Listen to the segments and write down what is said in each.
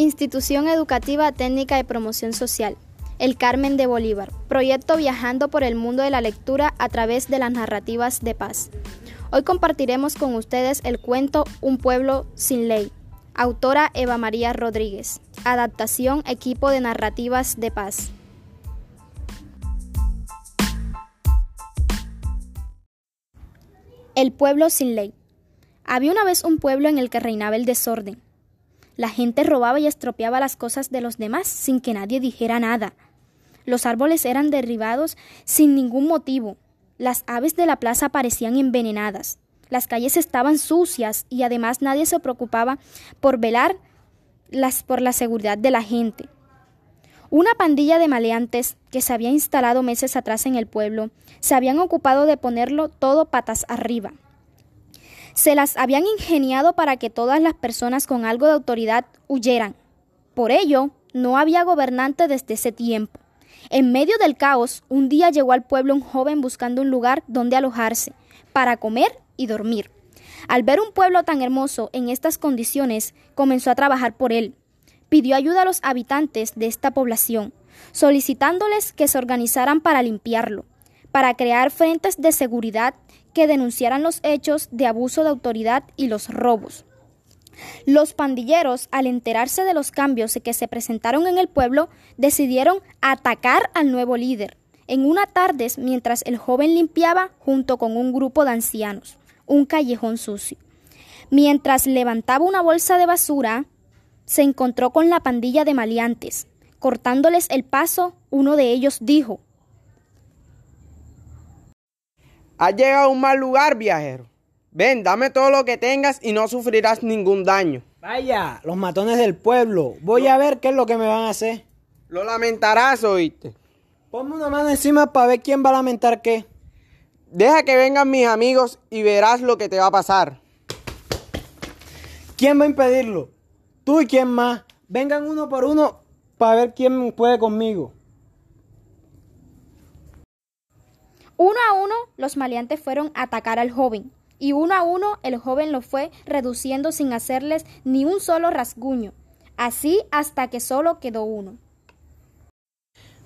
Institución Educativa Técnica de Promoción Social. El Carmen de Bolívar. Proyecto Viajando por el Mundo de la Lectura a través de las narrativas de paz. Hoy compartiremos con ustedes el cuento Un pueblo sin ley. Autora Eva María Rodríguez. Adaptación Equipo de Narrativas de Paz. El pueblo sin ley. Había una vez un pueblo en el que reinaba el desorden. La gente robaba y estropeaba las cosas de los demás sin que nadie dijera nada. Los árboles eran derribados sin ningún motivo. Las aves de la plaza parecían envenenadas. Las calles estaban sucias y además nadie se preocupaba por velar las, por la seguridad de la gente. Una pandilla de maleantes que se había instalado meses atrás en el pueblo se habían ocupado de ponerlo todo patas arriba se las habían ingeniado para que todas las personas con algo de autoridad huyeran. Por ello, no había gobernante desde ese tiempo. En medio del caos, un día llegó al pueblo un joven buscando un lugar donde alojarse, para comer y dormir. Al ver un pueblo tan hermoso en estas condiciones, comenzó a trabajar por él. Pidió ayuda a los habitantes de esta población, solicitándoles que se organizaran para limpiarlo, para crear frentes de seguridad que denunciaran los hechos de abuso de autoridad y los robos. Los pandilleros, al enterarse de los cambios que se presentaron en el pueblo, decidieron atacar al nuevo líder. En una tarde, mientras el joven limpiaba junto con un grupo de ancianos, un callejón sucio. Mientras levantaba una bolsa de basura, se encontró con la pandilla de maleantes. Cortándoles el paso, uno de ellos dijo Has llegado a un mal lugar, viajero. Ven, dame todo lo que tengas y no sufrirás ningún daño. Vaya, los matones del pueblo. Voy a ver qué es lo que me van a hacer. Lo lamentarás, oíste. Ponme una mano encima para ver quién va a lamentar qué. Deja que vengan mis amigos y verás lo que te va a pasar. ¿Quién va a impedirlo? Tú y quién más. Vengan uno por uno para ver quién puede conmigo. Uno a uno los maleantes fueron a atacar al joven, y uno a uno el joven lo fue reduciendo sin hacerles ni un solo rasguño, así hasta que solo quedó uno.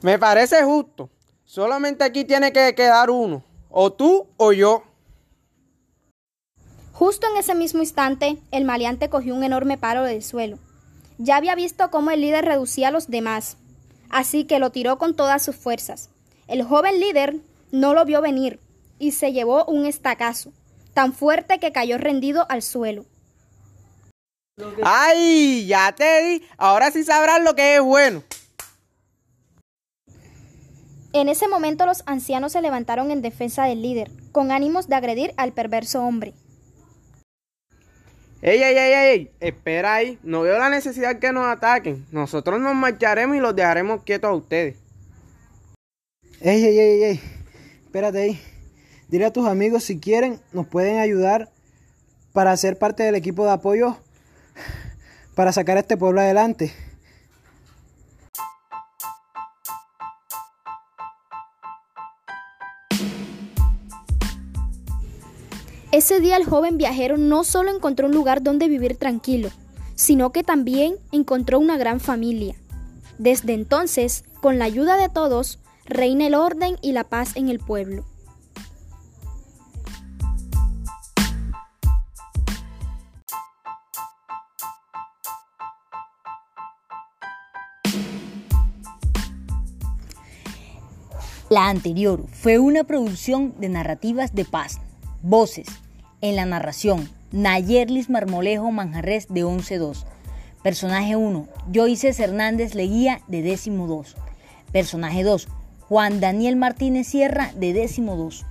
Me parece justo. Solamente aquí tiene que quedar uno, o tú o yo. Justo en ese mismo instante, el maleante cogió un enorme palo del suelo. Ya había visto cómo el líder reducía a los demás, así que lo tiró con todas sus fuerzas. El joven líder no lo vio venir y se llevó un estacazo, tan fuerte que cayó rendido al suelo. ¡Ay! Ya te di. Ahora sí sabrás lo que es bueno. En ese momento los ancianos se levantaron en defensa del líder, con ánimos de agredir al perverso hombre. ¡Ey, ey, ey, ey! Espera ahí. No veo la necesidad que nos ataquen. Nosotros nos marcharemos y los dejaremos quietos a ustedes. ¡Ey, ey, ey, ey! Espérate ahí. Dile a tus amigos si quieren, nos pueden ayudar para ser parte del equipo de apoyo para sacar a este pueblo adelante. Ese día el joven viajero no solo encontró un lugar donde vivir tranquilo, sino que también encontró una gran familia. Desde entonces, con la ayuda de todos, reina el orden y la paz en el pueblo. La anterior fue una producción de narrativas de paz. Voces. En la narración, Nayerlis Marmolejo Manjarres de 11-2. Personaje 1, Joyces Hernández Leguía de décimo 2. Personaje 2, Juan Daniel Martínez Sierra de décimo 2.